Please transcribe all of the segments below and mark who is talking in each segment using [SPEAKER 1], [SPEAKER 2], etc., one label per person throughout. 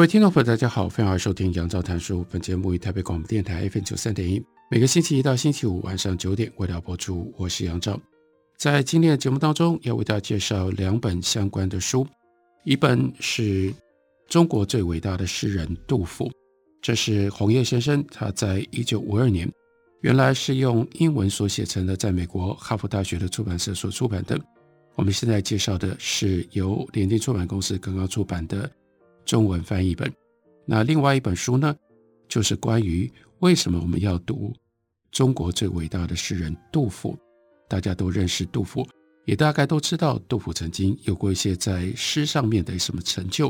[SPEAKER 1] 各位听众朋友，大家好，欢迎收听杨照谈书。本节目以台北广播电台 FM 九三点一，每个星期一到星期五晚上九点为大家播出。我是杨照，在今天的节目当中，要为大家介绍两本相关的书，一本是中国最伟大的诗人杜甫，这是红叶先生他在一九五二年，原来是用英文所写成的，在美国哈佛大学的出版社所出版的。我们现在介绍的是由联经出版公司刚刚出版的。中文翻译本，那另外一本书呢，就是关于为什么我们要读中国最伟大的诗人杜甫。大家都认识杜甫，也大概都知道杜甫曾经有过一些在诗上面的什么成就，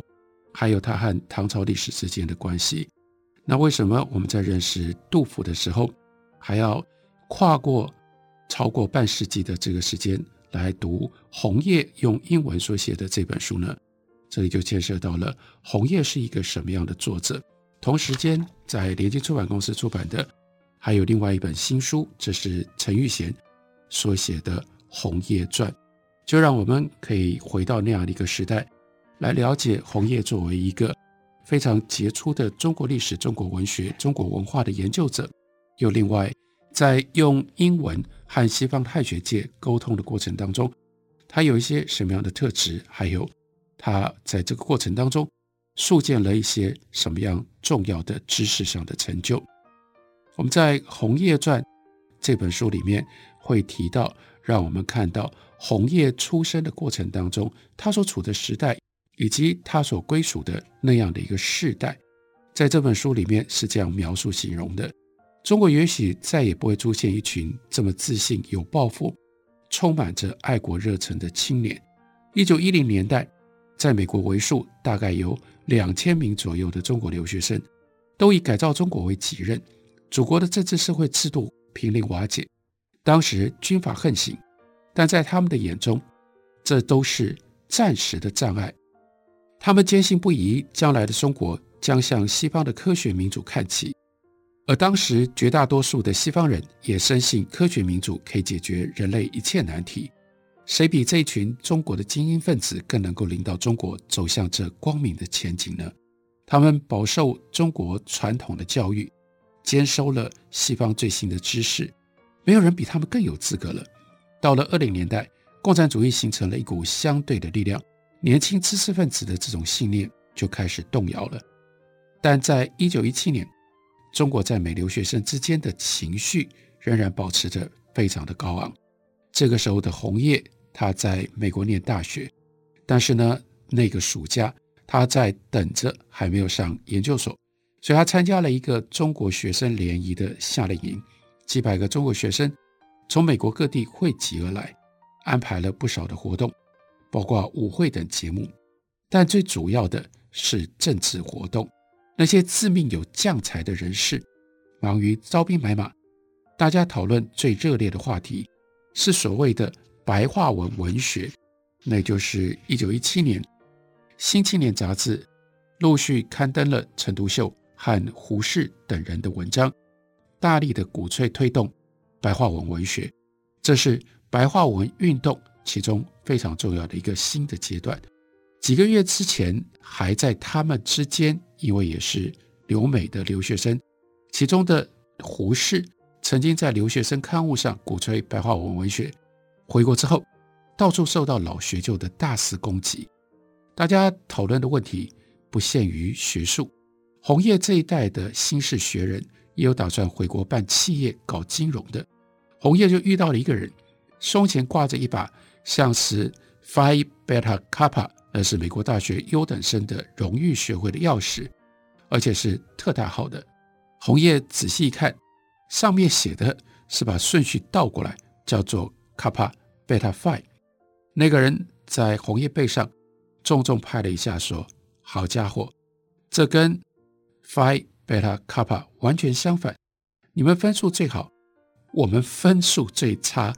[SPEAKER 1] 还有他和唐朝历史之间的关系。那为什么我们在认识杜甫的时候，还要跨过超过半世纪的这个时间来读红叶用英文所写的这本书呢？这里就牵涉到了红叶是一个什么样的作者。同时间，在联经出版公司出版的还有另外一本新书，这是陈玉贤所写的《红叶传》，就让我们可以回到那样的一个时代，来了解红叶作为一个非常杰出的中国历史、中国文学、中国文化的研究者，又另外在用英文和西方汉学界沟通的过程当中，他有一些什么样的特质，还有。他在这个过程当中，塑建了一些什么样重要的知识上的成就？我们在《红叶传》这本书里面会提到，让我们看到红叶出生的过程当中，他所处的时代以及他所归属的那样的一个世代，在这本书里面是这样描述形容的：中国也许再也不会出现一群这么自信、有抱负、充满着爱国热忱的青年。一九一零年代。在美国为数大概有两千名左右的中国留学生，都以改造中国为己任。祖国的政治社会制度濒临瓦解，当时军阀横行，但在他们的眼中，这都是暂时的障碍。他们坚信不疑，将来的中国将向西方的科学民主看齐。而当时绝大多数的西方人也深信科学民主可以解决人类一切难题。谁比这一群中国的精英分子更能够领导中国走向这光明的前景呢？他们饱受中国传统的教育，兼收了西方最新的知识，没有人比他们更有资格了。到了二零年代，共产主义形成了一股相对的力量，年轻知识分子的这种信念就开始动摇了。但在一九一七年，中国在美留学生之间的情绪仍然保持着非常的高昂。这个时候的红叶。他在美国念大学，但是呢，那个暑假他在等着，还没有上研究所，所以他参加了一个中国学生联谊的夏令营，几百个中国学生从美国各地汇集而来，安排了不少的活动，包括舞会等节目，但最主要的是政治活动。那些自命有将才的人士，忙于招兵买马，大家讨论最热烈的话题是所谓的。白话文文学，那就是一九一七年，《新青年》杂志陆续刊登了陈独秀和胡适等人的文章，大力的鼓吹推动白话文文学，这是白话文运动其中非常重要的一个新的阶段。几个月之前，还在他们之间，因为也是留美的留学生，其中的胡适曾经在留学生刊物上鼓吹白话文文学。回国之后，到处受到老学究的大肆攻击。大家讨论的问题不限于学术。鸿叶这一代的新式学人也有打算回国办企业、搞金融的。鸿叶就遇到了一个人，胸前挂着一把像是 Phi Beta Kappa，那是美国大学优等生的荣誉学会的钥匙，而且是特大号的。鸿叶仔细一看，上面写的是把顺序倒过来，叫做 Kappa。贝塔 Phi，那个人在红叶背上重重拍了一下，说：“好家伙，这跟 Phi Beta Kappa 完全相反。你们分数最好，我们分数最差。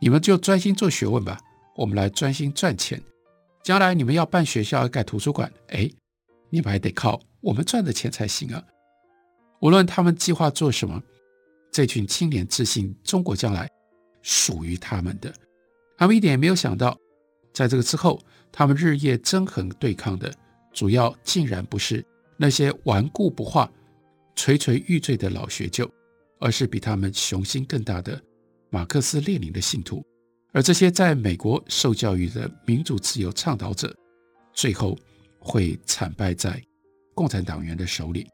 [SPEAKER 1] 你们就专心做学问吧，我们来专心赚钱。将来你们要办学校、要盖图书馆，哎，你们还得靠我们赚的钱才行啊。无论他们计划做什么，这群青年自信中国将来属于他们的。他们一点也没有想到。”在这个之后，他们日夜争衡对抗的主要，竟然不是那些顽固不化、垂垂欲坠的老学究，而是比他们雄心更大的马克思列宁的信徒。而这些在美国受教育的民主自由倡导者，最后会惨败在共产党员的手里。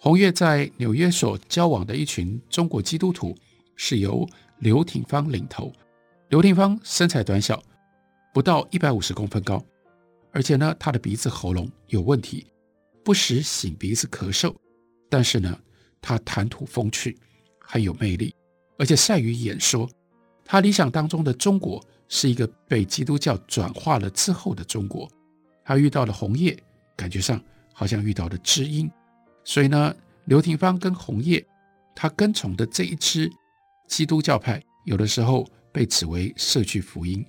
[SPEAKER 1] 红月在纽约所交往的一群中国基督徒，是由刘廷芳领头。刘廷芳身材短小。不到一百五十公分高，而且呢，他的鼻子喉咙有问题，不时擤鼻子咳嗽。但是呢，他谈吐风趣，很有魅力，而且善于演说。他理想当中的中国是一个被基督教转化了之后的中国。他遇到了红叶，感觉上好像遇到了知音。所以呢，刘廷芳跟红叶，他跟从的这一支基督教派，有的时候被指为社区福音。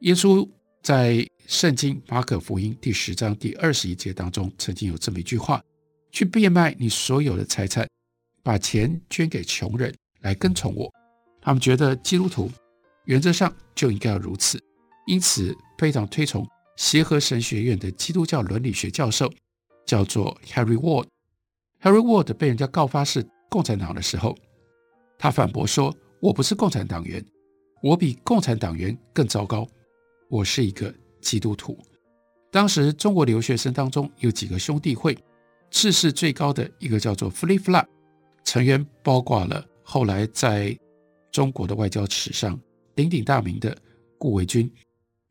[SPEAKER 1] 耶稣在圣经马可福音第十章第二十一节当中，曾经有这么一句话：“去变卖你所有的财产，把钱捐给穷人，来跟从我。”他们觉得基督徒原则上就应该要如此，因此非常推崇协和神学院的基督教伦理学教授，叫做 Harry Ward。Harry Ward 被人家告发是共产党的时候，他反驳说：“我不是共产党员，我比共产党员更糟糕。”我是一个基督徒。当时中国留学生当中有几个兄弟会，志士最高的一个叫做 Flip Flop，成员包括了后来在中国的外交史上鼎鼎大名的顾维钧，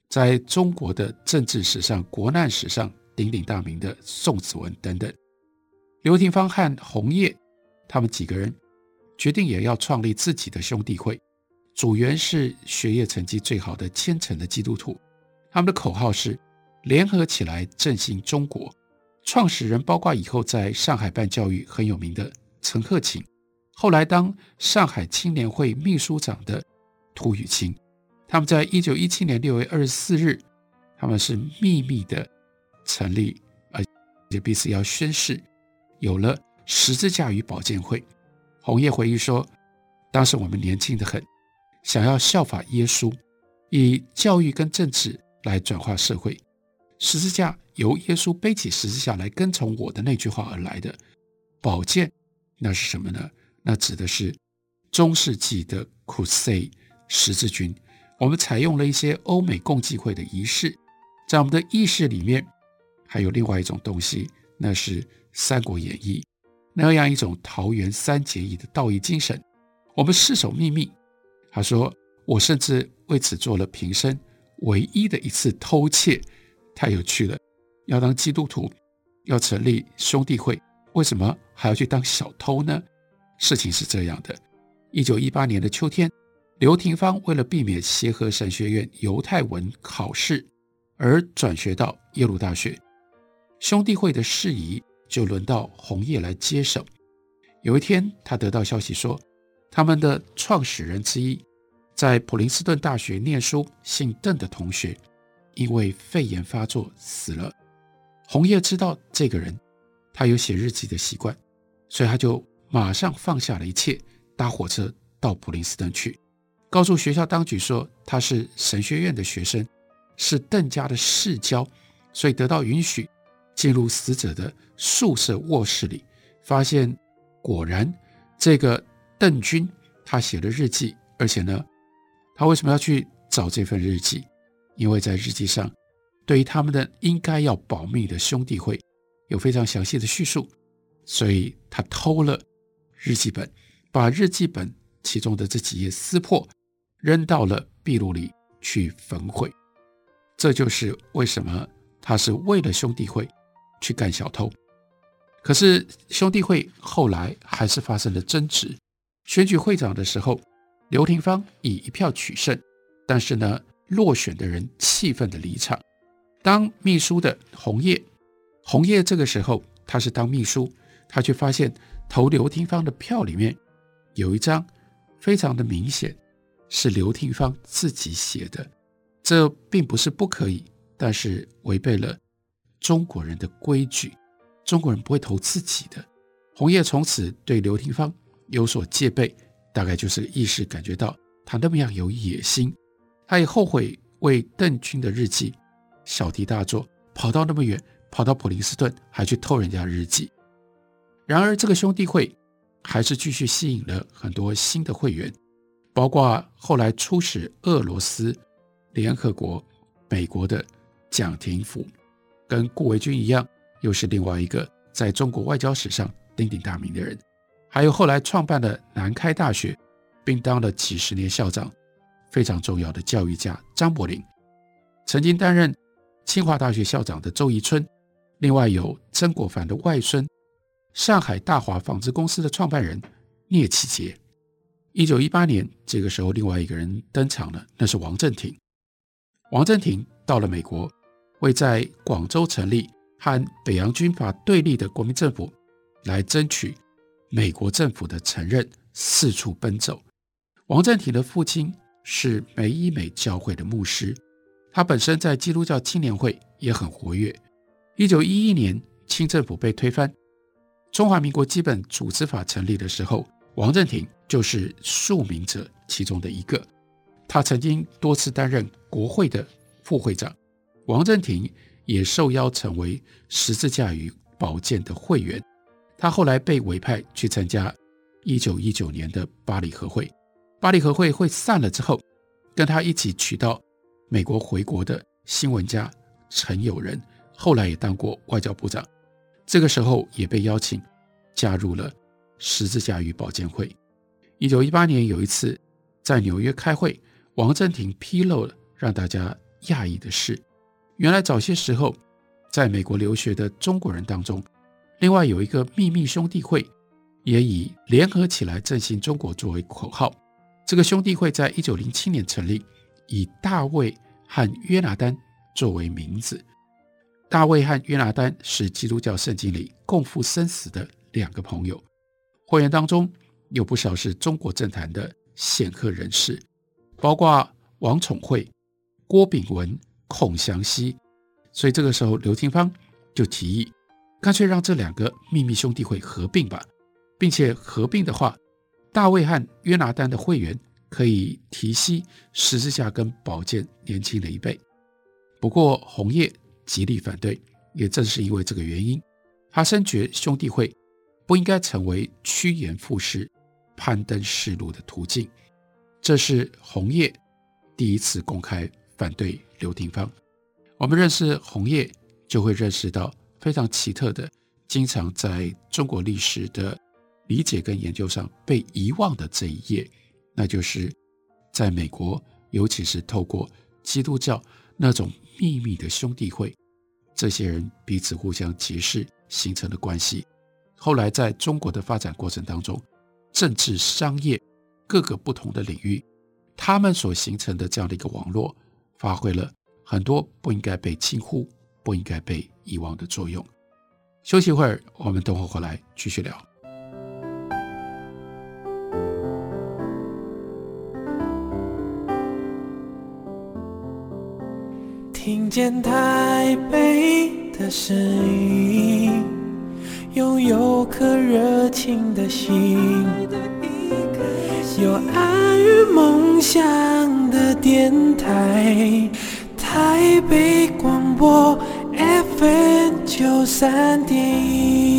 [SPEAKER 1] 在中国的政治史上、国难史上鼎鼎大名的宋子文等等。刘廷芳和洪叶他们几个人决定也要创立自己的兄弟会。组员是学业成绩最好的虔诚的基督徒，他们的口号是“联合起来振兴中国”。创始人包括以后在上海办教育很有名的陈鹤琴，后来当上海青年会秘书长的涂雨清。他们在一九一七年六月二十四日，他们是秘密的成立，而且彼此要宣誓，有了十字架与宝剑会。红叶回忆说：“当时我们年轻得很。”想要效法耶稣，以教育跟政治来转化社会。十字架由耶稣背起十字架来跟从我的那句话而来的。宝剑，那是什么呢？那指的是中世纪的 Crusade 十字军。我们采用了一些欧美共济会的仪式，在我们的意识里面，还有另外一种东西，那是《三国演义》那样一种桃园三结义的道义精神。我们誓守秘密。他说：“我甚至为此做了平生唯一的一次偷窃，太有趣了。要当基督徒，要成立兄弟会，为什么还要去当小偷呢？事情是这样的：一九一八年的秋天，刘廷芳为了避免协和神学院犹太文考试而转学到耶鲁大学，兄弟会的事宜就轮到红叶来接手。有一天，他得到消息说。”他们的创始人之一，在普林斯顿大学念书，姓邓的同学，因为肺炎发作死了。洪叶知道这个人，他有写日记的习惯，所以他就马上放下了一切，搭火车到普林斯顿去，告诉学校当局说他是神学院的学生，是邓家的世交，所以得到允许进入死者的宿舍卧室里，发现果然这个。邓军他写了日记，而且呢，他为什么要去找这份日记？因为在日记上，对于他们的应该要保密的兄弟会有非常详细的叙述，所以他偷了日记本，把日记本其中的这几页撕破，扔到了壁炉里去焚毁。这就是为什么他是为了兄弟会去干小偷。可是兄弟会后来还是发生了争执。选举会长的时候，刘廷芳以一票取胜，但是呢，落选的人气愤地离场。当秘书的红叶，红叶这个时候他是当秘书，他却发现投刘廷芳的票里面有一张非常的明显是刘廷芳自己写的，这并不是不可以，但是违背了中国人的规矩，中国人不会投自己的。红叶从此对刘廷芳有所戒备，大概就是意识感觉到他那么样有野心，他也后悔为邓军的日记小题大做，跑到那么远，跑到普林斯顿还去偷人家日记。然而，这个兄弟会还是继续吸引了很多新的会员，包括后来出使俄罗斯、联合国、美国的蒋廷甫，跟顾维钧一样，又是另外一个在中国外交史上。鼎鼎大名的人，还有后来创办了南开大学，并当了几十年校长，非常重要的教育家张伯苓，曾经担任清华大学校长的周宜春，另外有曾国藩的外孙，上海大华纺织公司的创办人聂启杰。一九一八年，这个时候另外一个人登场了，那是王振廷。王振廷到了美国，为在广州成立和北洋军阀对立的国民政府。来争取美国政府的承认，四处奔走。王振廷的父亲是美以美教会的牧师，他本身在基督教青年会也很活跃。一九一一年，清政府被推翻，中华民国基本组织法成立的时候，王振廷就是署名者其中的一个。他曾经多次担任国会的副会长。王振廷也受邀成为十字架与宝剑的会员。他后来被委派去参加一九一九年的巴黎和会。巴黎和会会散了之后，跟他一起娶到美国回国的新闻家陈友仁，后来也当过外交部长。这个时候也被邀请加入了十字架与保监会。一九一八年有一次在纽约开会，王振廷披露了让大家讶异的事：原来早些时候在美国留学的中国人当中。另外有一个秘密兄弟会，也以联合起来振兴中国作为口号。这个兄弟会在一九零七年成立，以大卫和约拿丹作为名字。大卫和约拿丹是基督教圣经里共赴生死的两个朋友。会员当中有不少是中国政坛的显赫人士，包括王宠惠、郭炳文、孔祥熙。所以这个时候，刘廷芳就提议。干脆让这两个秘密兄弟会合并吧，并且合并的话，大卫和约拿丹的会员可以提膝十字架跟宝剑年轻了一倍。不过红叶极力反对，也正是因为这个原因，他深觉兄弟会不应该成为趋炎附势、攀登仕路的途径。这是红叶第一次公开反对刘廷芳。我们认识红叶，就会认识到。非常奇特的，经常在中国历史的理解跟研究上被遗忘的这一页，那就是在美国，尤其是透过基督教那种秘密的兄弟会，这些人彼此互相结识形成的关系。后来在中国的发展过程当中，政治、商业各个不同的领域，他们所形成的这样的一个网络，发挥了很多不应该被轻忽。不应该被遗忘的作用。休息一会儿，我们等会回来继续聊。
[SPEAKER 2] 听见台北的声音，拥有颗热情的心，有爱与梦想的电台，台北广播。FM 九三点一，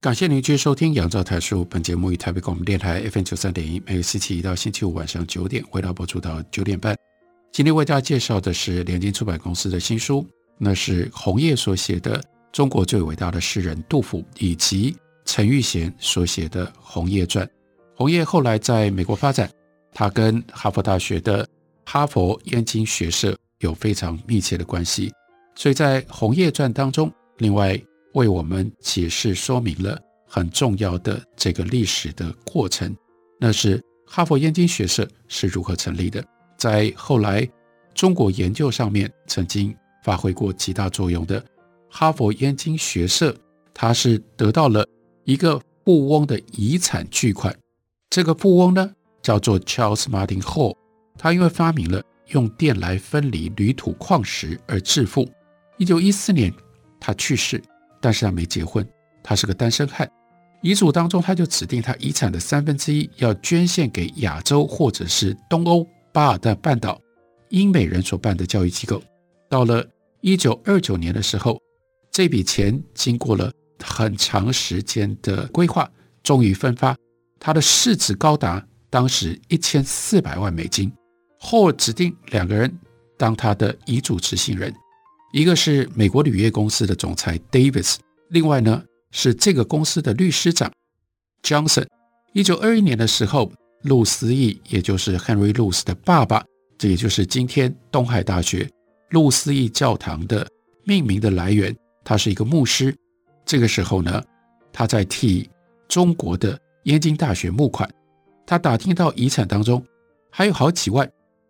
[SPEAKER 1] 感谢您继续收听《杨照台书》。本节目于台北广播电台 FM 九三点一，每个星期一到星期五晚上九点，回到播出到九点半。今天为大家介绍的是联经出版公司的新书，那是红叶所写的《中国最伟大的诗人杜甫》，以及陈玉贤所写的《红叶传》。红叶后来在美国发展，他跟哈佛大学的哈佛燕京学社有非常密切的关系，所以在《红叶传》当中，另外为我们解释说明了很重要的这个历史的过程，那是哈佛燕京学社是如何成立的，在后来中国研究上面曾经发挥过极大作用的哈佛燕京学社，它是得到了一个富翁的遗产巨款。这个富翁呢，叫做 Charles Martin Hall，他因为发明了用电来分离铝土矿石而致富。一九一四年，他去世，但是他没结婚，他是个单身汉。遗嘱当中，他就指定他遗产的三分之一要捐献给亚洲或者是东欧巴尔的半岛英美人所办的教育机构。到了一九二九年的时候，这笔钱经过了很长时间的规划，终于分发。它的市值高达当时一千四百万美金。后指定两个人当他的遗嘱执行人，一个是美国铝业公司的总裁 Davis，另外呢是这个公司的律师长 Johnson。一九二一年的时候，路思义，也就是 Henry Luce 的爸爸，这也就是今天东海大学路思义教堂的命名的来源，他是一个牧师。这个时候呢，他在替中国的。燕京大学募款，他打听到遗产当中还有好几万，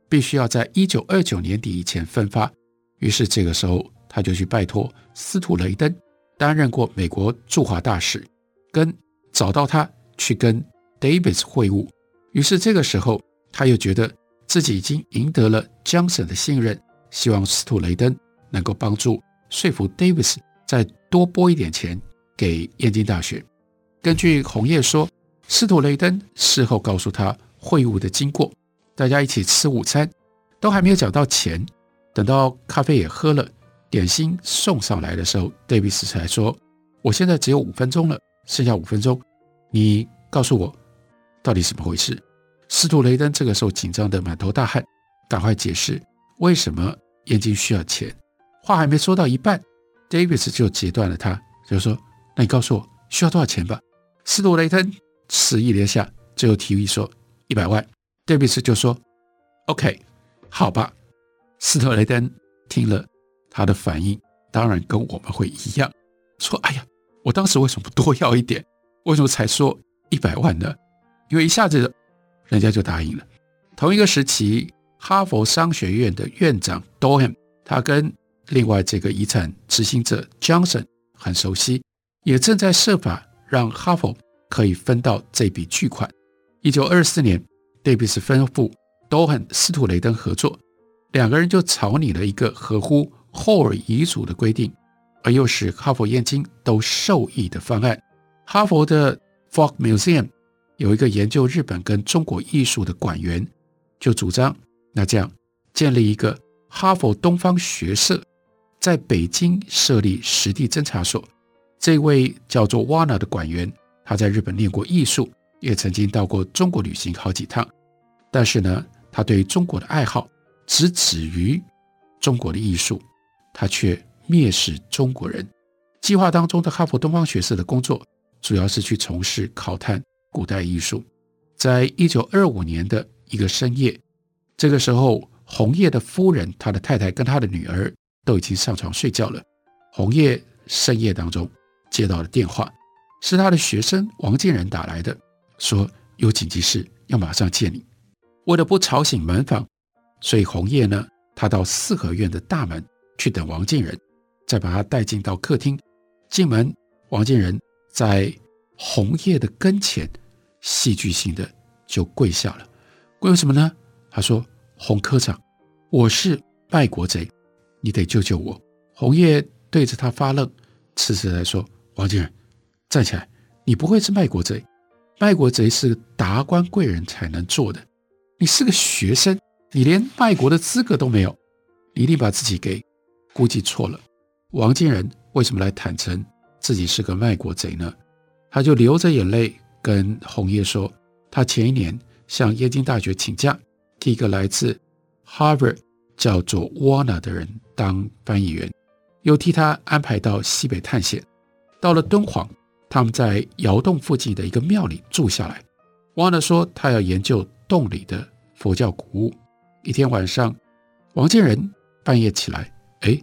[SPEAKER 1] 必须要在一九二九年底以前分发。于是这个时候，他就去拜托司徒雷登，担任过美国驻华大使，跟找到他去跟 Davis 会晤。于是这个时候，他又觉得自己已经赢得了 Johnson 的信任，希望司徒雷登能够帮助说服 Davis 再多拨一点钱给燕京大学。根据红叶说。司徒雷登事后告诉他会晤的经过，大家一起吃午餐，都还没有讲到钱。等到咖啡也喝了，点心送上来的时候，戴维斯才说：“我现在只有五分钟了，剩下五分钟，你告诉我到底怎么回事？”司徒雷登这个时候紧张得满头大汗，赶快解释为什么燕京需要钱。话还没说到一半，戴维斯就截断了他，就说：“那你告诉我需要多少钱吧。”司徒雷登。迟疑了一下，最后提议说一百万。戴维斯就说：“OK，好吧。”司徒雷登听了，他的反应当然跟我们会一样，说：“哎呀，我当时为什么不多要一点？为什么才说一百万呢？因为一下子人家就答应了。”同一个时期，哈佛商学院的院长 Dohan，他跟另外这个遗产执行者 Johnson 很熟悉，也正在设法让哈佛。可以分到这笔巨款。一九二四年，戴维斯吩咐都和司徒雷登合作，两个人就草拟了一个合乎霍尔遗嘱的规定，而又使哈佛、燕京都受益的方案。哈佛的 Folk Museum 有一个研究日本跟中国艺术的馆员，就主张那这样建立一个哈佛东方学社，在北京设立实地侦查所。这位叫做 Wana 的馆员。他在日本念过艺术，也曾经到过中国旅行好几趟。但是呢，他对中国的爱好只止于中国的艺术，他却蔑视中国人。计划当中的哈佛东方学社的工作，主要是去从事考探古代艺术。在一九二五年的一个深夜，这个时候，红叶的夫人、他的太太跟他的女儿都已经上床睡觉了。红叶深夜当中接到了电话。是他的学生王建仁打来的，说有紧急事要马上见你。为了不吵醒门房，所以红叶呢，他到四合院的大门去等王建仁，再把他带进到客厅。进门，王建仁在红叶的跟前，戏剧性的就跪下了。跪为什么呢？他说：“洪科长，我是卖国贼，你得救救我。”鸿业对着他发愣，痴痴地说：“王建仁。”站起来！你不会是卖国贼，卖国贼是达官贵人才能做的。你是个学生，你连卖国的资格都没有，你一定把自己给估计错了。王建仁为什么来坦诚自己是个卖国贼呢？他就流着眼泪跟红叶说，他前一年向燕京大学请假，替一个来自 Harvard 叫做 Warna 的人当翻译员，又替他安排到西北探险，到了敦煌。他们在窑洞附近的一个庙里住下来。Warna 说他要研究洞里的佛教古物。一天晚上，王建仁半夜起来，哎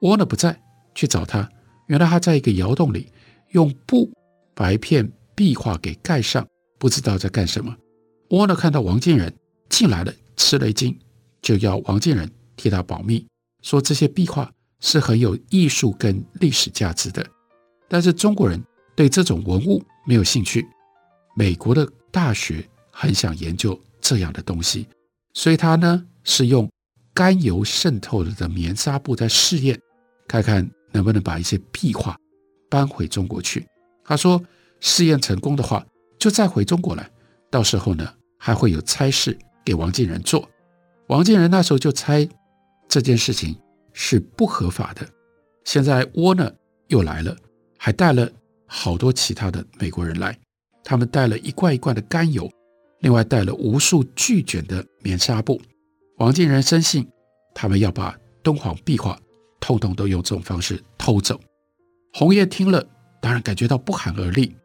[SPEAKER 1] ，Wanna 不在，去找他。原来他在一个窑洞里，用布把一片壁画给盖上，不知道在干什么。Warner 看到王建仁进来了，吃了一惊，就要王建仁替他保密，说这些壁画是很有艺术跟历史价值的。但是中国人对这种文物没有兴趣，美国的大学很想研究这样的东西，所以他呢是用甘油渗透了的棉纱布在试验，看看能不能把一些壁画搬回中国去。他说试验成功的话，就再回中国来，到时候呢还会有差事给王建仁做。王建仁那时候就猜这件事情是不合法的。现在窝呢又来了。还带了好多其他的美国人来，他们带了一罐一罐的甘油，另外带了无数巨卷的棉纱布。王建仁深信，他们要把敦煌壁画通通都用这种方式偷走。红叶听了，当然感觉到不寒而栗。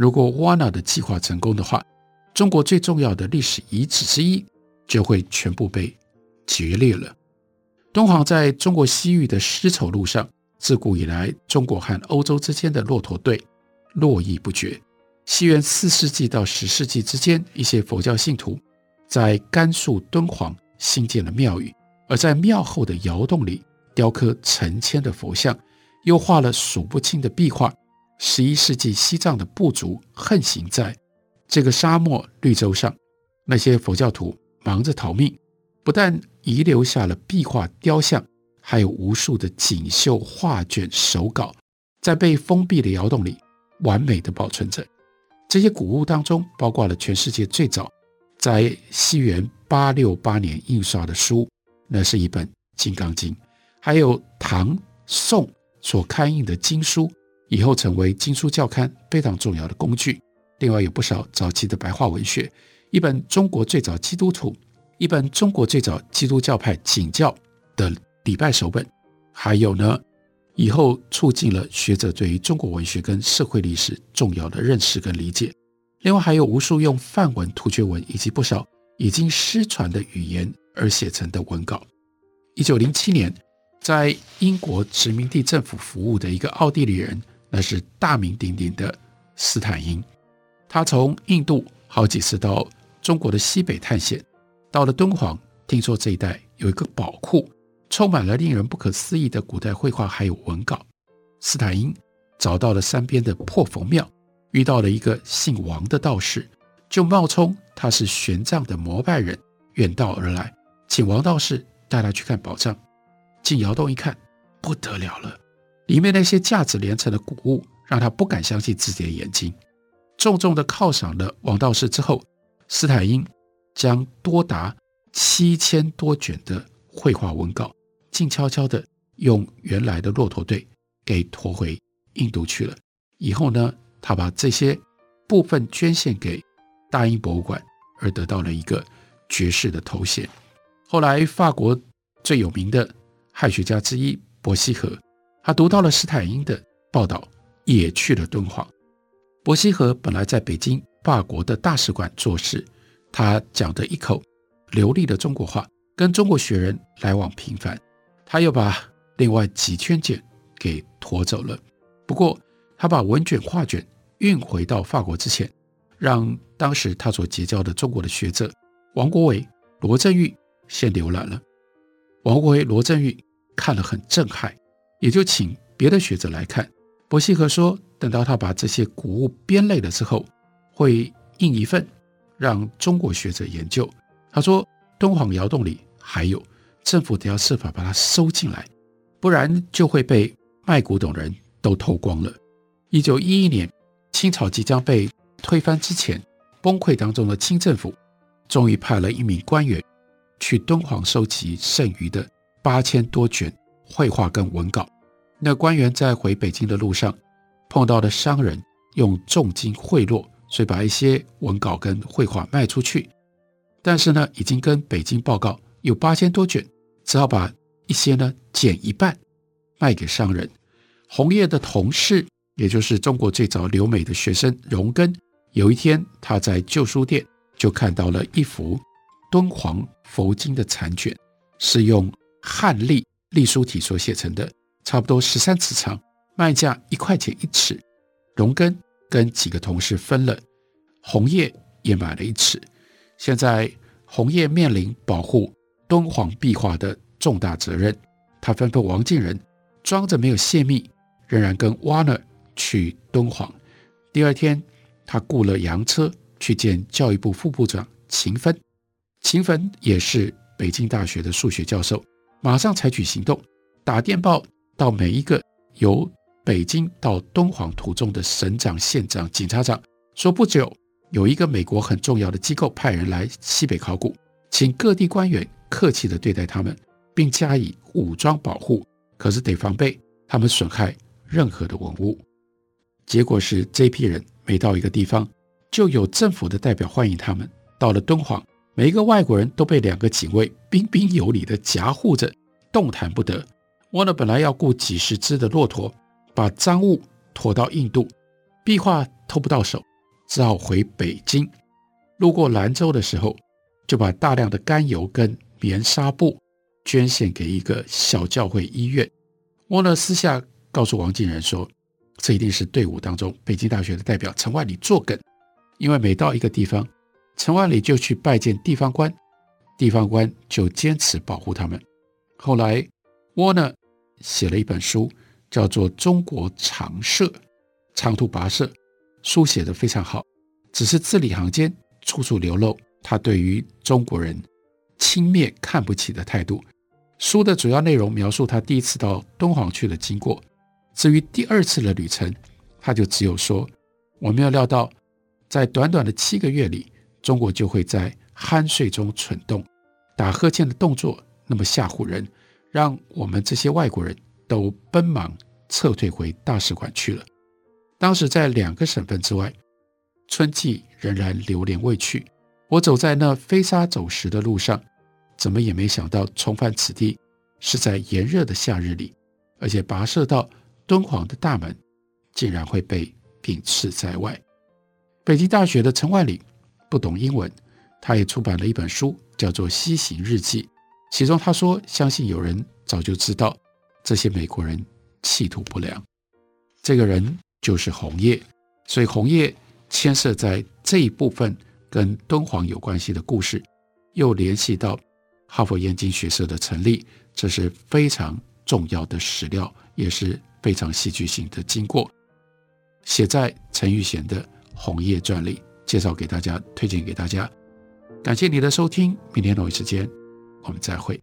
[SPEAKER 1] 如果瓦纳的计划成功的话，中国最重要的历史遗址之一就会全部被决裂了。敦煌在中国西域的丝绸路上。自古以来，中国和欧洲之间的骆驼队络绎不绝。西元四世纪到十世纪之间，一些佛教信徒在甘肃敦煌兴建了庙宇，而在庙后的窑洞里雕刻成千的佛像，又画了数不清的壁画。十一世纪，西藏的部族横行在这个沙漠绿洲上，那些佛教徒忙着逃命，不但遗留下了壁画雕像。还有无数的锦绣画卷手稿，在被封闭的窑洞里完美的保存着。这些古物当中，包括了全世界最早在西元八六八年印刷的书，那是一本《金刚经》；还有唐宋所刊印的经书，以后成为经书教刊非常重要的工具。另外有不少早期的白话文学，一本中国最早基督徒，一本中国最早基督教派景教的。礼拜手本，还有呢，以后促进了学者对于中国文学跟社会历史重要的认识跟理解。另外还有无数用梵文、突厥文以及不少已经失传的语言而写成的文稿。一九零七年，在英国殖民地政府服务的一个奥地利人，那是大名鼎鼎的斯坦因。他从印度好几次到中国的西北探险，到了敦煌，听说这一带有一个宝库。充满了令人不可思议的古代绘画，还有文稿。斯坦因找到了山边的破佛庙，遇到了一个姓王的道士，就冒充他是玄奘的膜拜人，远道而来，请王道士带他去看宝藏。进窑洞一看，不得了了，里面那些价值连城的古物，让他不敢相信自己的眼睛。重重的犒赏了王道士之后，斯坦因将多达七千多卷的绘画文稿。静悄悄地用原来的骆驼队给驮回印度去了。以后呢，他把这些部分捐献给大英博物馆，而得到了一个爵士的头衔。后来，法国最有名的汉学家之一伯希和，他读到了斯坦因的报道，也去了敦煌。伯希和本来在北京法国的大使馆做事，他讲的一口流利的中国话，跟中国学人来往频繁。他又把另外几千卷给驮走了。不过，他把文卷画卷运回到法国之前，让当时他所结交的中国的学者王国维、罗振玉先浏览了。王国维、罗振玉看了很震撼，也就请别的学者来看。伯希和说，等到他把这些古物编类了之后，会印一份让中国学者研究。他说，敦煌窑洞里还有。政府得要设法把它收进来，不然就会被卖古董人都偷光了。一九一一年，清朝即将被推翻之前，崩溃当中的清政府终于派了一名官员去敦煌收集剩余的八千多卷绘画跟文稿。那官员在回北京的路上碰到的商人用重金贿赂，所以把一些文稿跟绘画卖出去。但是呢，已经跟北京报告。有八千多卷，只好把一些呢减一半卖给商人。红叶的同事，也就是中国最早留美的学生荣根，有一天，他在旧书店就看到了一幅敦煌佛经的残卷，是用汉隶隶书体所写成的，差不多十三尺长，卖价一块钱一尺。荣根跟几个同事分了，红叶也买了一尺。现在红叶面临保护敦煌壁画的重大责任，他吩咐王敬仁装着没有泄密，仍然跟 Warner 去敦煌。第二天，他雇了洋车去见教育部副部长秦汾。秦汾也是北京大学的数学教授，马上采取行动，打电报到每一个由北京到敦煌途中的省长、县长、警察长，说不久有一个美国很重要的机构派人来西北考古，请各地官员客气地对待他们，并加以武装保护，可是得防备他们损害任何的文物。结果是这批人每到一个地方，就有政府的代表欢迎他们。到了敦煌，每一个外国人都被两个警卫彬彬有礼地夹护着，动弹不得。沃纳本来要雇几十只的骆驼，把赃物驮到印度，壁画偷不到手，只好回北京。路过兰州的时候，就把大量的甘油跟棉纱布捐献给一个小教会医院。沃纳私下告诉王敬仁说。这一定是队伍当中北京大学的代表陈万里作梗，因为每到一个地方，陈万里就去拜见地方官，地方官就坚持保护他们。后来，沃纳写了一本书，叫做《中国长社》，长途跋涉，书写得非常好，只是字里行间处处流露他对于中国人轻蔑看不起的态度。书的主要内容描述他第一次到敦煌去的经过。至于第二次的旅程，他就只有说：“我没有料到，在短短的七个月里，中国就会在酣睡中蠢动，打呵欠的动作那么吓唬人，让我们这些外国人都奔忙撤退回大使馆去了。当时在两个省份之外，春季仍然流连未去。我走在那飞沙走石的路上，怎么也没想到重返此地是在炎热的夏日里，而且跋涉到。”敦煌的大门竟然会被摒斥在外。北京大学的陈万里不懂英文，他也出版了一本书，叫做《西行日记》。其中他说，相信有人早就知道这些美国人企图不良。这个人就是红叶，所以红叶牵涉在这一部分跟敦煌有关系的故事，又联系到哈佛燕京学社的成立，这是非常重要的史料，也是。非常戏剧性的经过，写在陈玉贤的《红叶传》里，介绍给大家，推荐给大家。感谢你的收听，明天同一时间我们再会。